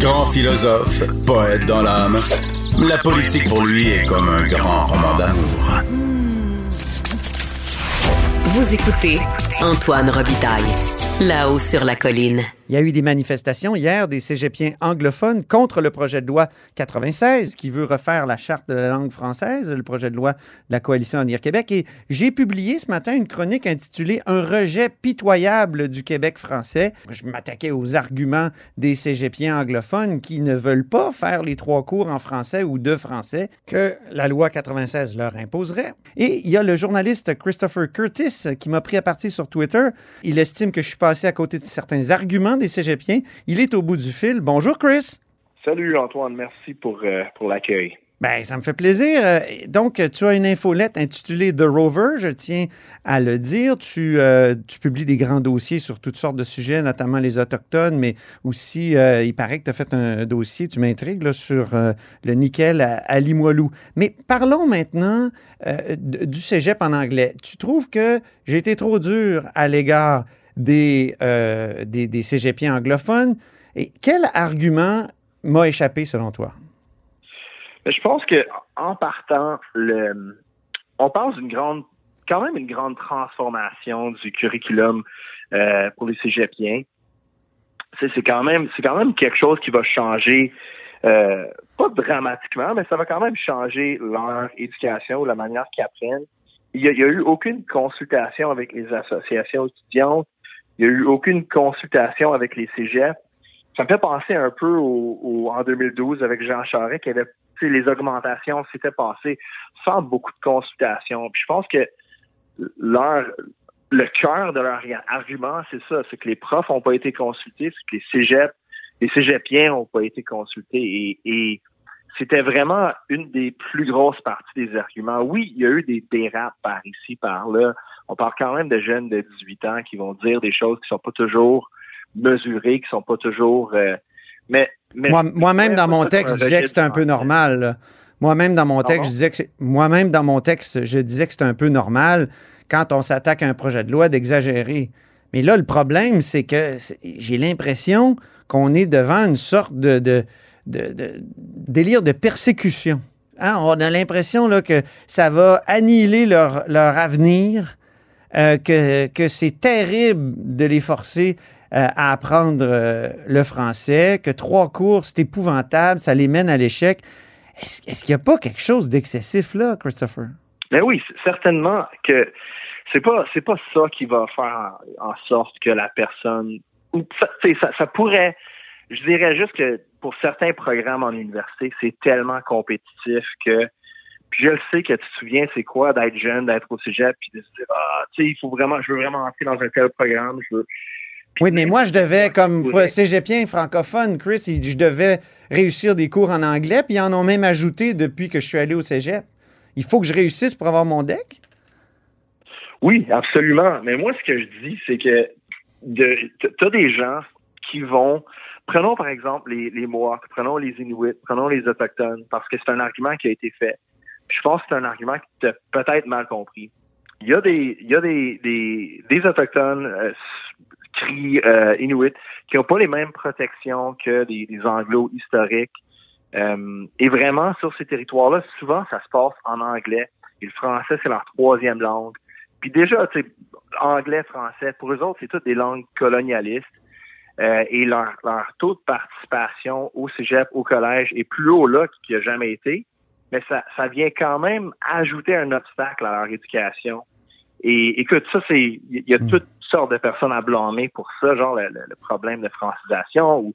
Grand philosophe, poète dans l'âme, la politique pour lui est comme un grand roman d'amour. Vous écoutez Antoine Robitaille, là-haut sur la colline. Il y a eu des manifestations hier des cégepiens anglophones contre le projet de loi 96 qui veut refaire la charte de la langue française, le projet de loi de la coalition Avenir Québec. Et j'ai publié ce matin une chronique intitulée Un rejet pitoyable du Québec français. Je m'attaquais aux arguments des cégepiens anglophones qui ne veulent pas faire les trois cours en français ou de français que la loi 96 leur imposerait. Et il y a le journaliste Christopher Curtis qui m'a pris à partie sur Twitter. Il estime que je suis passé à côté de certains arguments des Cégepiens. Il est au bout du fil. Bonjour, Chris. Salut, Antoine. Merci pour, euh, pour l'accueil. Ben, ça me fait plaisir. Euh, donc, tu as une infolette intitulée The Rover, je tiens à le dire. Tu, euh, tu publies des grands dossiers sur toutes sortes de sujets, notamment les Autochtones, mais aussi, il paraît que tu as fait un dossier, tu m'intrigues, sur le nickel à, Limoilou. Mais parlons maintenant du cégep en anglais. Tu trouves que j'ai été trop dur à l'égard euh, des, des, cégepiens anglophones. Et quel argument m'a échappé selon toi? Je pense que en partant, le, on parle d'une grande, quand même une grande transformation du curriculum euh, pour les cégepiens. C'est quand même, c'est quand même quelque chose qui va changer, euh, pas dramatiquement, mais ça va quand même changer leur éducation ou la manière qu'ils apprennent. Il n'y a, eu aucune consultation avec les associations étudiantes. Il n'y a eu aucune consultation avec les cégeps. Ça me fait penser un peu au, en 2012 avec Jean Charest, qui avait les augmentations s'étaient passées sans beaucoup de consultation. Puis je pense que leur le cœur de leur argument, c'est ça, c'est que les profs n'ont pas été consultés, c'est que les cégeps, les cégepiens n'ont pas été consultés. Et, et c'était vraiment une des plus grosses parties des arguments. Oui, il y a eu des dérapes par ici, par là, on parle quand même de jeunes de 18 ans qui vont dire des choses qui sont pas toujours mesurées, qui sont pas toujours. Euh, mais, moi-même dans mon texte, je disais que c'était un peu normal. Moi-même dans mon texte, je disais que moi-même dans mon texte, je disais que c'était un peu normal quand on s'attaque à un projet de loi d'exagérer. Mais là, le problème, c'est que j'ai l'impression qu'on est devant une sorte de, de, délire de persécution. Hein? On a l'impression que ça va annihiler leur, leur avenir euh, que, c'est terrible de les forcer euh, à apprendre euh, le français, que trois cours, c'est épouvantable, ça les mène à l'échec. Est-ce qu'il n'y a pas quelque chose d'excessif là, Christopher? Ben oui, certainement que c'est pas c'est pas ça qui va faire en, sorte que la personne ça pourrait je dirais juste que pour certains programmes en université, c'est tellement compétitif que puis je le sais que tu te souviens, c'est quoi d'être jeune, d'être au cégep, puis de se dire, ah, tu sais, il faut vraiment, je veux vraiment entrer dans un tel programme, je veux. oui, mais moi, je devais, comme cégepien francophone, Chris, je devais réussir des cours en anglais, puis ils en ont même ajouté depuis que je suis allé au cégep. Il faut que je réussisse pour avoir mon deck? Oui, absolument. Mais moi, ce que je dis, c'est que tu as des gens qui vont. Prenons par exemple les, les Mohawks, prenons les Inuits, prenons les Autochtones, parce que c'est un argument qui a été fait je pense que c'est un argument que tu as peut-être mal compris. Il y a des, il y a des, des, des Autochtones euh, euh, Inuits qui n'ont pas les mêmes protections que des, des Anglo historiques. Euh, et vraiment, sur ces territoires-là, souvent, ça se passe en anglais. Et le français, c'est leur troisième langue. Puis déjà, tu anglais, français, pour eux autres, c'est toutes des langues colonialistes. Euh, et leur, leur taux de participation au cégep, au collège est plus haut là qu'il n'a jamais été mais ça, ça vient quand même ajouter un obstacle à leur éducation. Et écoute, ça, c'est, il y a hmm. toutes sortes de personnes à blâmer pour ça, genre le, problème de francisation ou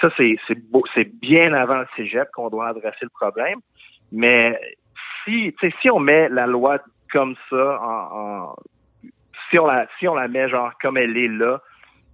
ça, c'est, c'est c'est bien avant le cégep qu'on doit adresser le problème. Mais si, si on met la loi comme ça en, si on la, si on la met genre comme elle est là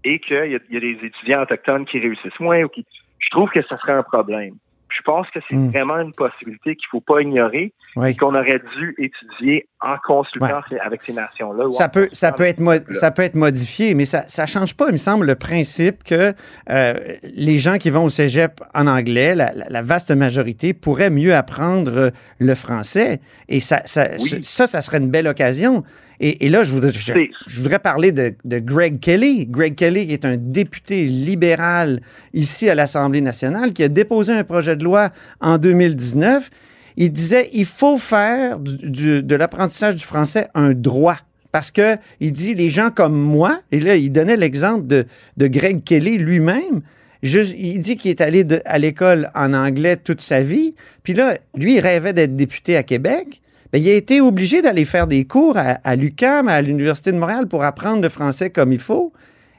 et qu'il y a, y a des étudiants autochtones qui réussissent moins ou qui, je trouve que ça serait un problème. Je pense que c'est hmm. vraiment une possibilité qu'il ne faut pas ignorer et qu'on aurait dû étudier en consultant avec ces nations-là. Ça peut, ça, peut être ça peut être modifié, mais ça ne change pas, il me semble, le principe que euh, les gens qui vont au cégep en anglais, la, vaste majorité, pourraient mieux apprendre le français. Et ça, ça, ça, ça serait une belle occasion. Et, là, je voudrais, je, voudrais parler de, de, Greg Kelly. Greg Kelly, qui est un député libéral ici à l'Assemblée nationale, qui a déposé un projet de loi en 2019. Il disait il faut faire du, de l'apprentissage du français un droit. Parce que il dit les gens comme moi, et là, il donnait l'exemple de, de Greg Kelly lui-même. il dit qu'il est allé à l'école en anglais toute sa vie. Puis là, lui, il rêvait d'être député à Québec. Ben, il a été obligé d'aller faire des cours à, à l'UQAM, à l'Université de Montréal, pour apprendre le français comme il faut.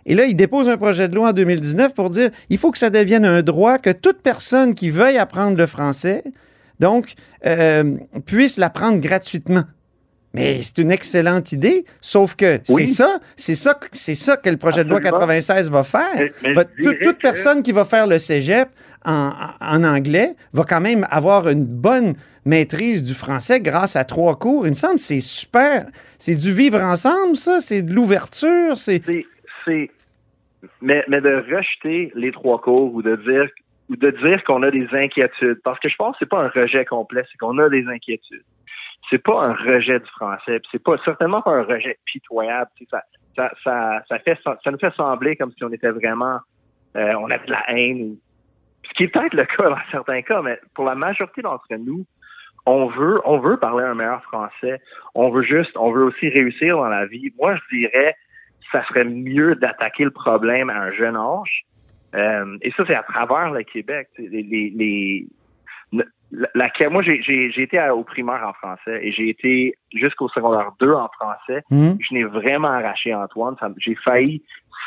Et là, il dépose un projet de loi en 2019 pour dire il faut que ça devienne un droit que toute personne qui veuille apprendre le français, donc, euh, puisse l'apprendre gratuitement. Mais c'est une excellente idée, sauf que c'est ça, c'est ça, c'est ça que le projet de loi 96 va faire. toute, personne qui va faire le cégep en, en, anglais va quand même avoir une bonne maîtrise du français grâce à trois cours. Il me semble que c'est super. C'est du vivre ensemble, ça, c'est de l'ouverture, c'est. Mais, mais de rejeter les trois cours ou de dire ou de dire qu'on a des inquiétudes. Parce que je pense que c'est pas un rejet complet, c'est qu'on a des inquiétudes c'est pas un rejet du français, c'est pas certainement pas un rejet pitoyable. Ça, ça, ça, fait ça nous fait sembler comme si on était vraiment euh, on avait de la haine. Ce qui est peut-être le cas dans certains cas, mais pour la majorité d'entre nous, on veut on veut parler un meilleur français. On veut juste on veut aussi réussir dans la vie. Moi, je dirais ça serait mieux d'attaquer le problème à un jeune âge. Euh, et ça, c'est à travers le Québec. Les, les, la, moi, j'ai été au primaire en français et j'ai été jusqu'au secondaire 2 en français. Hmm. Je n'ai vraiment arraché Antoine. J'ai failli,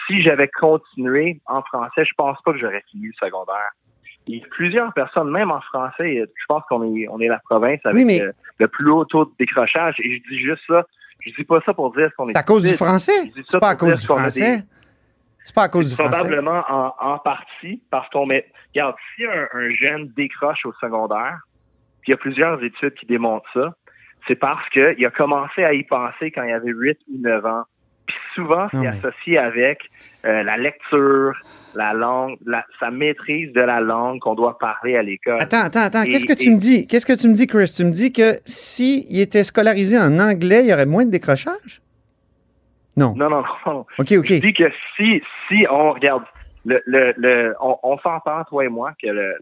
si j'avais continué en français, je pense pas que j'aurais fini le secondaire. Il y a plusieurs personnes, même en français, je pense qu'on est, on est la province avec le, plus haut taux de décrochage. Et je dis juste ça. Je dis pas ça pour dire qu'on est. C'est à cause du français? C'est pas à cause du français? C'est pas à cause du français. Probablement en, en, partie parce qu'on met. Regarde, si un, un, jeune décroche au secondaire, puis il y a plusieurs études qui démontrent ça, c'est parce qu'il a commencé à y penser quand il avait 8 ou 9 ans. Souvent, c'est associé avec euh, la lecture, la langue, la, sa maîtrise de la langue qu'on doit parler à l'école. Attends, attends, attends. Qu'est-ce que tu me dis? Qu'est-ce que tu me dis, Chris? Tu me dis que s'il était scolarisé en anglais, il y aurait moins de décrochage? Non. Non, non, non. OK, OK. Je dis que si, si on regarde, le, le, le on, on s'entend, toi et moi, que le,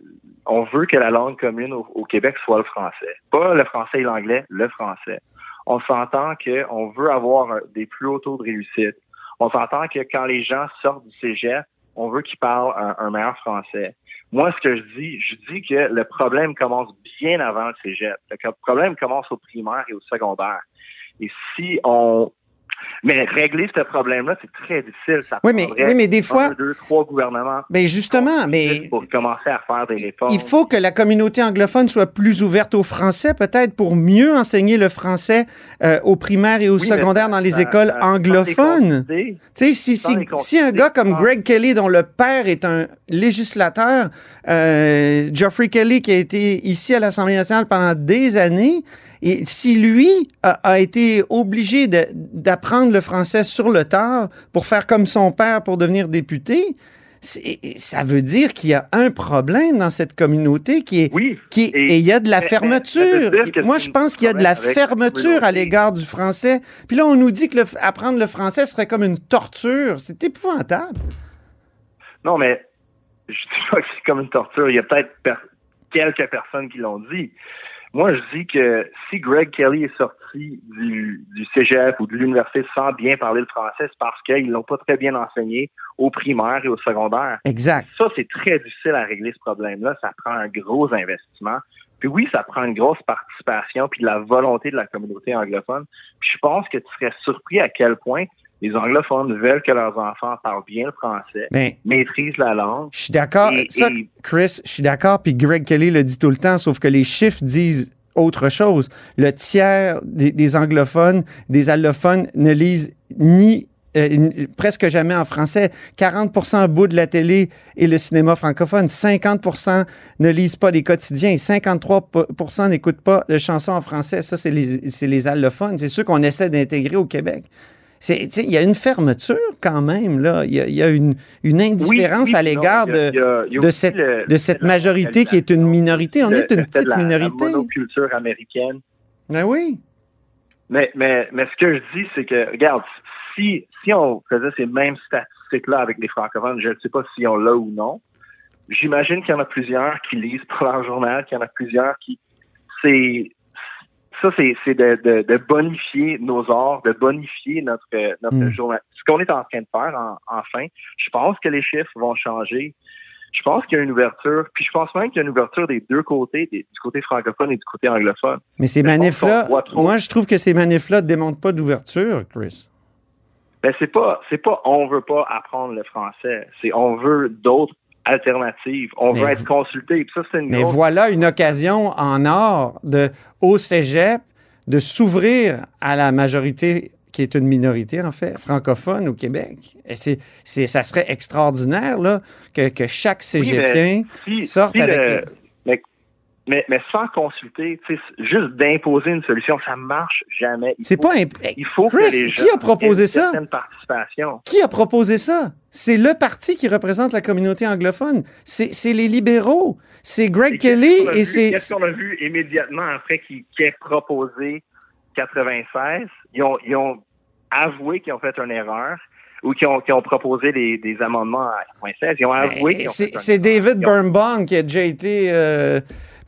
on veut que la langue commune au, Québec soit le français. Pas le français et l'anglais, le français. On s'entend qu'on veut avoir des plus hauts taux de réussite. On s'entend que quand les gens sortent du cégep, on veut qu'ils parlent un, un, meilleur français. Moi, ce que je dis, je dis que le problème commence bien avant le cégep. Le problème commence au primaire et au secondaire. Et si on mais régler ce problème-là, c'est très difficile. Ça oui, mais, oui, mais des fois. deux, trois gouvernements. Mais justement, mais. Pour commencer à faire des réformes. Il faut que la communauté anglophone soit plus ouverte au français, peut-être pour mieux enseigner le français euh, au primaire et au secondaire dans les écoles anglophones. Tu sais, si, si, si, un gars comme Greg Kelly, dont le père est un législateur, euh, Geoffrey Kelly, qui a été ici à l'Assemblée nationale pendant des années, et si lui a, été obligé d'apprendre le français sur le tard pour faire comme son père pour devenir député, ça veut dire qu'il y a un problème dans cette communauté qui est. Oui. Qui, et, il y a de la fermeture. Moi, je pense qu'il y a de la fermeture à l'égard du français. Puis là, on nous dit que apprendre le français serait comme une torture. C'est épouvantable. Non, mais je dis pas que c'est comme une torture. Il y a peut-être quelques personnes qui l'ont dit. Moi, je dis que si Greg Kelly est sorti du, du cégep ou de l'université sans bien parler le français, c'est parce qu'ils l'ont pas très bien enseigné au primaire et au secondaire. Exact. Ça, c'est très difficile à régler ce problème-là. Ça prend un gros investissement. Puis oui, ça prend une grosse participation puis la volonté de la communauté anglophone. Puis je pense que tu serais surpris à quel point les anglophones veulent que leurs enfants parlent bien le français, maîtrisent la langue. Je suis d'accord. Chris, je suis d'accord. Puis Greg Kelly le dit tout le temps, sauf que les chiffres disent autre chose. Le tiers des, anglophones, des allophones ne lisent ni euh, presque jamais en français. 40% bout de la télé et le cinéma francophone. 50% ne lisent pas les quotidiens. 53% n'écoutent pas les chansons en français. Ça, c'est les, les allophones. C'est ceux qu'on essaie d'intégrer au Québec il y a une fermeture quand même, là. Il y a, une, indifférence à l'égard de, de, cette, de cette majorité qui est une minorité. On est une petite minorité. La monoculture américaine. Ben oui. Mais, mais, mais ce que je dis, c'est que, regarde, si, si on faisait ces mêmes statistiques-là avec les francophones, je ne sais pas si on l'a ou non, j'imagine qu'il y en a plusieurs qui lisent pour leur journal, qu'il y en a plusieurs qui... C'est ça, c'est de, de, de, bonifier nos arts, de bonifier notre, notre Mm. journal. Ce qu'on est en train de faire, en, enfin, je pense que les chiffres vont changer. Je pense qu'il y a une ouverture, puis je pense même qu'il y a une ouverture des deux côtés, des- du côté francophone et du côté anglophone. Mais ces manifs-là, moi, je trouve que ces manifs-là ne démontrent pas d'ouverture, Chris. Ben c'est pas c'est pas on veut pas apprendre le français, c'est on veut d'autres on veut être consulté. Ça une Mais grosse- voilà une occasion en or de, au cégep de s'ouvrir à la majorité qui est une minorité, en fait, francophone au Québec. Et c'est, ça serait extraordinaire là, que, que chaque Oui, cégepien si, sorte si avec... le- mais, mais, sans consulter, juste d'imposer une solution, ça marche jamais. C'est pas... imp- il faut Chris, que les qui a proposé une ça? participation. Qui a proposé ça? C'est le parti qui représente la communauté anglophone. C'est, les libéraux. C'est Greg Et Kelly et c'est... Qu'est-ce qu'on a vu immédiatement après qu'il qu'il ait proposé 96? Ils ont, ils ont avoué qu'ils ont fait une erreur ou qu'ils ont, ont proposé des, des amendements à 96. Ils ont avoué qu'ils ont Ben, C'est, une c'est. David Birnbaum qui a déjà été euh,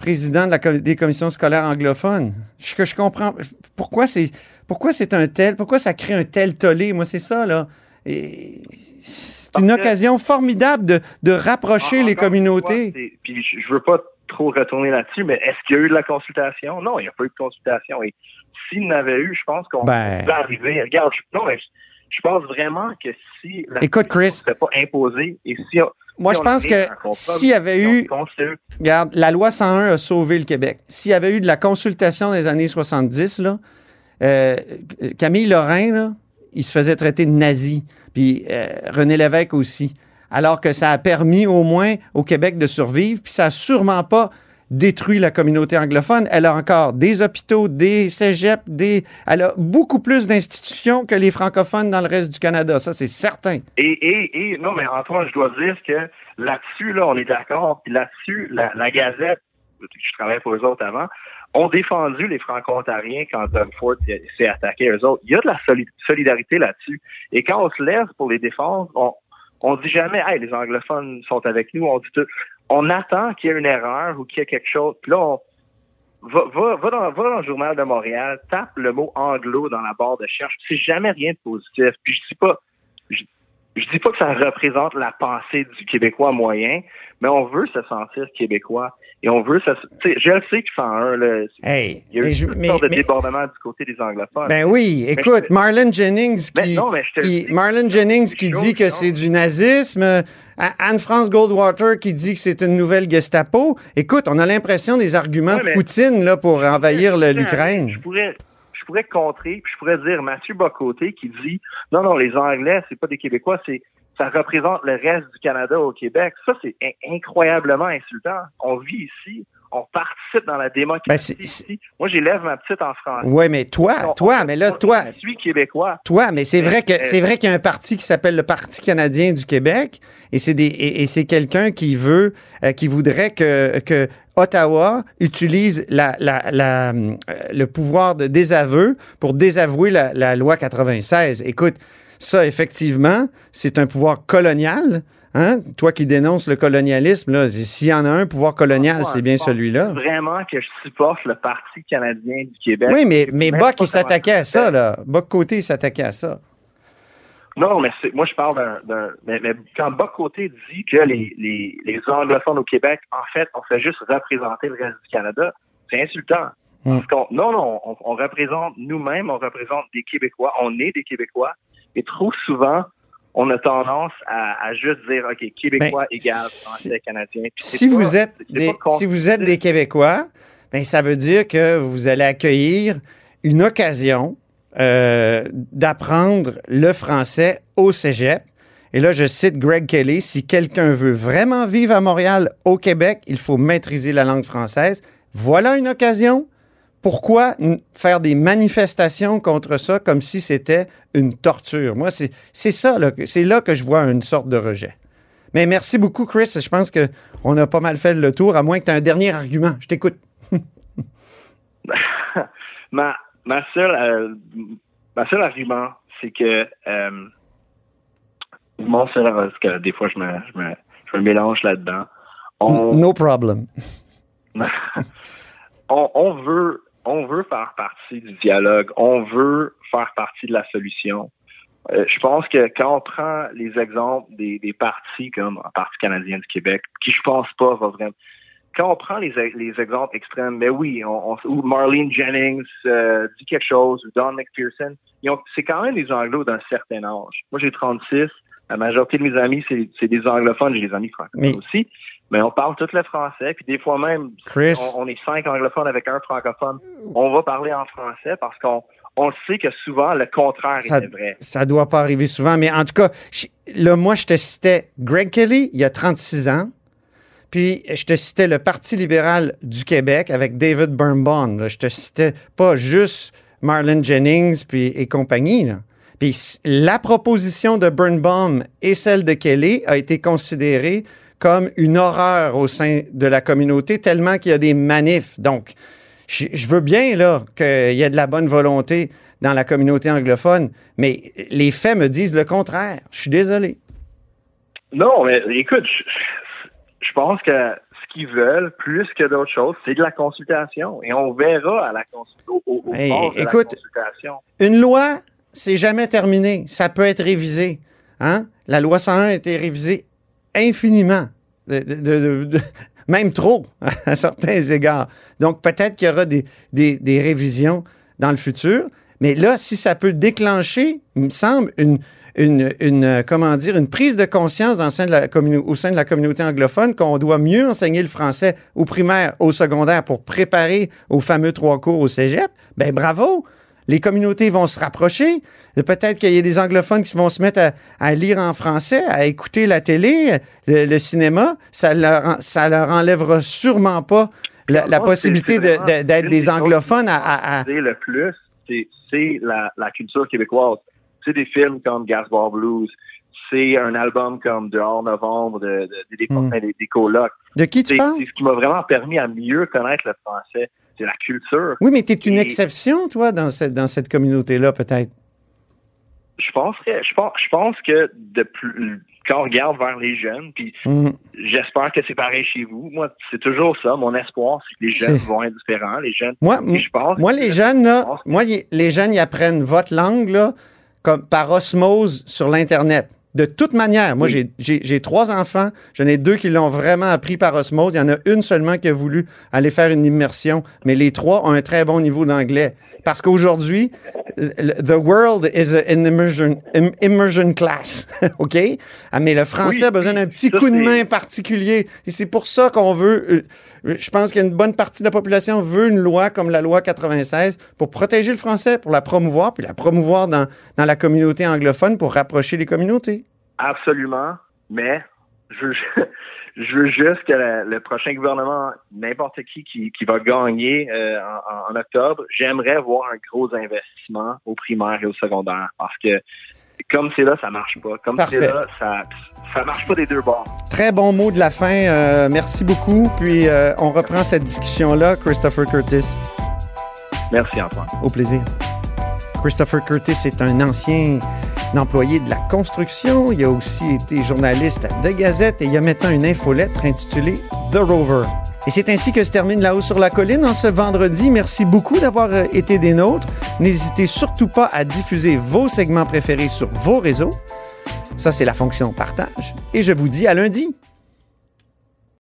président de la, com- des commissions scolaires anglophones. Je, que je comprends. Pourquoi c'est, pourquoi c'est un tel, pourquoi ça crée un tel tollé? Moi, c'est ça, là. C'est une que- occasion formidable de, de rapprocher En- les communautés. fois, Puis je, veux pas trop retourner là-dessus, mais est-ce qu'il y a eu de la consultation? Non, il n'y a pas eu de consultation. Et s'il n'avait eu, je pense qu'on Ben. peut arriver. Regarde, je, non, mais je, pense vraiment que si la Écoute, Chris. ne serait pas imposée et si on, Moi, si je pense que s'il y avait eu, regarde, la loi 101 a sauvé le Québec. S'il y avait eu de la consultation des années 70, là, euh, Camille Lorrain, là, il se faisait traiter de nazi. Puis euh, René Lévesque aussi. Alors que ça a permis au moins au Québec de survivre. Puis ça n'a sûrement pas détruit la communauté anglophone. Elle a encore des hôpitaux, des cégeps, des... elle a beaucoup plus d'institutions que les francophones dans le reste du Canada. Ça, c'est certain. Et, et, et, non, mais Antoine, je dois dire que là-dessus, là, on est d'accord. Puis là-dessus, la, la Gazette, je travaillais pour eux autres avant, ont défendu les Franco-Ontariens quand Doug Ford s'est- attaqué eux autres. Il y a de la soli- solidarité là-dessus. Et quand on se lève pour les défendre, on, on dit jamais, hey, les anglophones sont avec nous. On dit tout. On attend qu'il y ait une erreur ou qu'il y ait quelque chose. Puis là, on, va, va, dans, va dans le journal de Montréal, tape le mot anglo dans la barre de recherche. C'est jamais rien de positif. Puis je dis pas, je, dis pas que ça représente la pensée du Québécois moyen, mais on veut se sentir québécois et on veut se, tu sais, je le sais que 101, là, Hey, il y a eu je- toutes mais- sortes de mais- débordements du côté des anglophones. Ben oui, écoute, je- Marlon Jennings Mais qui, non, mais je te le qui- dis. Marlon Jennings qui Chose, dit que c'est du nazisme, Anne-France Goldwater qui dit que c'est une nouvelle Gestapo. Écoute, on a l'impression des arguments Ouais, de Poutine là, pour envahir le- Je l'Ukraine. pourrais, je pourrais contrer, puis je pourrais dire Mathieu Bocoté qui dit non, non, les Anglais, c'est pas des Québécois, c'est ça représente le reste du Canada au Québec. Ça, c'est in- incroyablement insultant. On vit ici, on participe dans la démocratie Ben, ici. Moi, j'élève ma petite en France. Ouais, mais toi, On- toi, on- mais là, toi, Je suis québécois. toi, mais c'est vrai que c'est vrai qu'il y a un parti qui s'appelle le Parti canadien du Québec, et c'est des et, et c'est quelqu'un qui veut, euh, qui voudrait que, que Ottawa utilise la, la- la, euh, le pouvoir de désaveu pour désavouer la, la loi 96. Écoute, ça effectivement, c'est un pouvoir colonial. Hein? Toi qui dénonces le colonialisme, là, s'il y en a un pouvoir colonial, c'est bien celui-là. Vraiment que je supporte le Parti canadien du Québec. Oui, mais, mais il s'attaquait à ça, là. Buck Côté, il s'attaquait à ça. Non, mais c'est, moi, je parle d'un, d'un- mais, mais quand Boc Côté dit que les, les, les anglophones au Québec, en fait, on fait juste représenter le reste du Canada, c'est insultant. Hmm. Parce qu'on, non, non, on, on représente nous-mêmes, on représente des Québécois, on est des Québécois, et trop souvent, on a tendance à, à juste dire, OK, Québécois Ben, égale français, canadien. Si pas- vous êtes c'est des, pas si vous êtes des. Québécois, ben ça veut dire que vous allez accueillir une occasion euh, d'apprendre le français au cégep. Et là, je cite Greg Kelly, si quelqu'un veut vraiment vivre à Montréal, au Québec, il faut maîtriser la langue française. Voilà une occasion. Pourquoi faire des manifestations contre ça comme si c'était une torture? Moi, c'est ça, c'est là que je vois une sorte de rejet. Mais merci beaucoup, Chris. Je pense qu'on a pas mal fait le tour, à moins que tu aies un dernier argument. Je t'écoute. ma, ma seule, euh, ma seule argument, c'est que euh, mon seul, parce que des fois je me, je me, je me mélange là-dedans. On, No problem. on, on veut, on veut faire partie du dialogue. On veut faire partie de la solution. Euh, je pense que quand on prend les exemples des, des partis comme le Parti canadien du Québec, qui je pense pas va vraiment. Quand on prend les, les exemples extrêmes, mais oui, on, on- ou Marlene Jennings euh, dit quelque chose, ou Don McPherson, c'est quand même des anglos d'un certain âge. Moi, j'ai 36. La majorité de mes amis, c'est c'est des anglophones. J'ai des amis francophones Mais- aussi. Mais on parle tout le français. Puis des fois même, Chris. on, on est cinq anglophones avec un francophone. On va parler en français parce qu'on on sait que souvent le contraire Ça- est vrai. Ça doit pas arriver souvent, mais en tout cas, je- là, moi, je te citais Greg Kelly, il y a 36 ans. Puis, je te citais le Parti libéral du Québec avec David Birnbaum. Je te citais pas juste Marlon Jennings puis, et compagnie. là. Puis, la proposition de Birnbaum et celle de Kelly a été considérée comme une horreur au sein de la communauté, tellement qu'il y a des manifs. Donc, je, je veux bien là qu'il y ait de la bonne volonté dans la communauté anglophone, mais les faits me disent le contraire. Je suis désolé. Non, mais écoute, je, je pense que ce qu'ils veulent, plus que d'autres choses, c'est de la consultation. Et on verra à la consultation. Au, au Hey, bord de écoute, la consultation. Une loi, c'est jamais terminé. Ça peut être révisé. Hein? La loi 101 a été révisée infiniment. De- de- de- de- même trop, à certains égards. Donc, peut-être qu'il y aura des, des- des révisions dans le futur. Mais là, si ça peut déclencher, il me semble, une, une, une, euh, comment dire, une prise de conscience sein de la au sein de la communauté anglophone qu'on doit mieux enseigner le français au primaire, au secondaire pour préparer aux fameux trois cours au cégep, ben bravo! Les communautés vont se rapprocher. Peut-être qu'il y a des anglophones qui vont se mettre à, à lire en français, à écouter la télé, le, le cinéma. Ça leur, ça leur enlèvera sûrement pas la, possibilité de- de- d'être des anglophones à- à- à, C'est le plus, c'est- c'est la, la culture québécoise. C'est des films comme Gasbar Blues. C'est un album comme Dehors Novembre de, de- des, des, Hmm. des, des colocs. De qui tu parles? c'est ce qui m'a vraiment permis à mieux connaître le français. C'est la culture. Oui, mais tu es une Et- exception, toi, dans cette, dans cette communauté-là, peut-être. Je pense que je pense, je pense que de plus, quand on regarde vers les jeunes, puis Mhm. j'espère que c'est pareil chez vous. Moi, c'est toujours ça. Mon espoir, c'est que les jeunes vont être différents. Les jeunes. Moi, Et je pense Moi, les jeunes, là, moi, les jeunes, ils apprennent votre langue, là, comme par osmose sur l'Internet. De toute manière, moi, Oui. j'ai- j'ai j'ai trois enfants. J'en ai deux qui l'ont vraiment appris par osmose. Il y en a une seulement qui a voulu aller faire une immersion. Mais les trois ont un très bon niveau d'anglais. Parce qu'aujourd'hui, euh, the world is an immersion, im- immersion class. OK? Ah, mais le français Oui, a besoin d'un petit ça, coup de main particulier. Et c'est pour ça qu'on veut. Je pense qu'une bonne partie de la population veut une loi comme la loi 96 pour protéger le français, pour la promouvoir, puis la promouvoir dans, dans la communauté anglophone pour rapprocher les communautés. Absolument, mais je veux, je veux juste que la- le prochain gouvernement, n'importe qui, qui qui va gagner euh, en, en octobre, j'aimerais voir un gros investissement au primaire et au secondaire parce que comme c'est là, ça marche pas. Comme c'est là, ça ça marche pas des deux bords. Très bon mot de la fin. euh, merci beaucoup. Puis euh, on reprend cette discussion-là. Christopher Curtis, Merci Antoine. au plaisir. Christopher Curtis est un ancien employé de la construction. Il a aussi été journaliste à The Gazette et il y a maintenant une infolettre intitulée The Rover. Et c'est ainsi que se termine La Haut sur la Colline en ce vendredi. Merci beaucoup d'avoir euh, été des nôtres. N'hésitez surtout pas à diffuser vos segments préférés sur vos réseaux. Ça, c'est la fonction partage. Et je vous dis à lundi.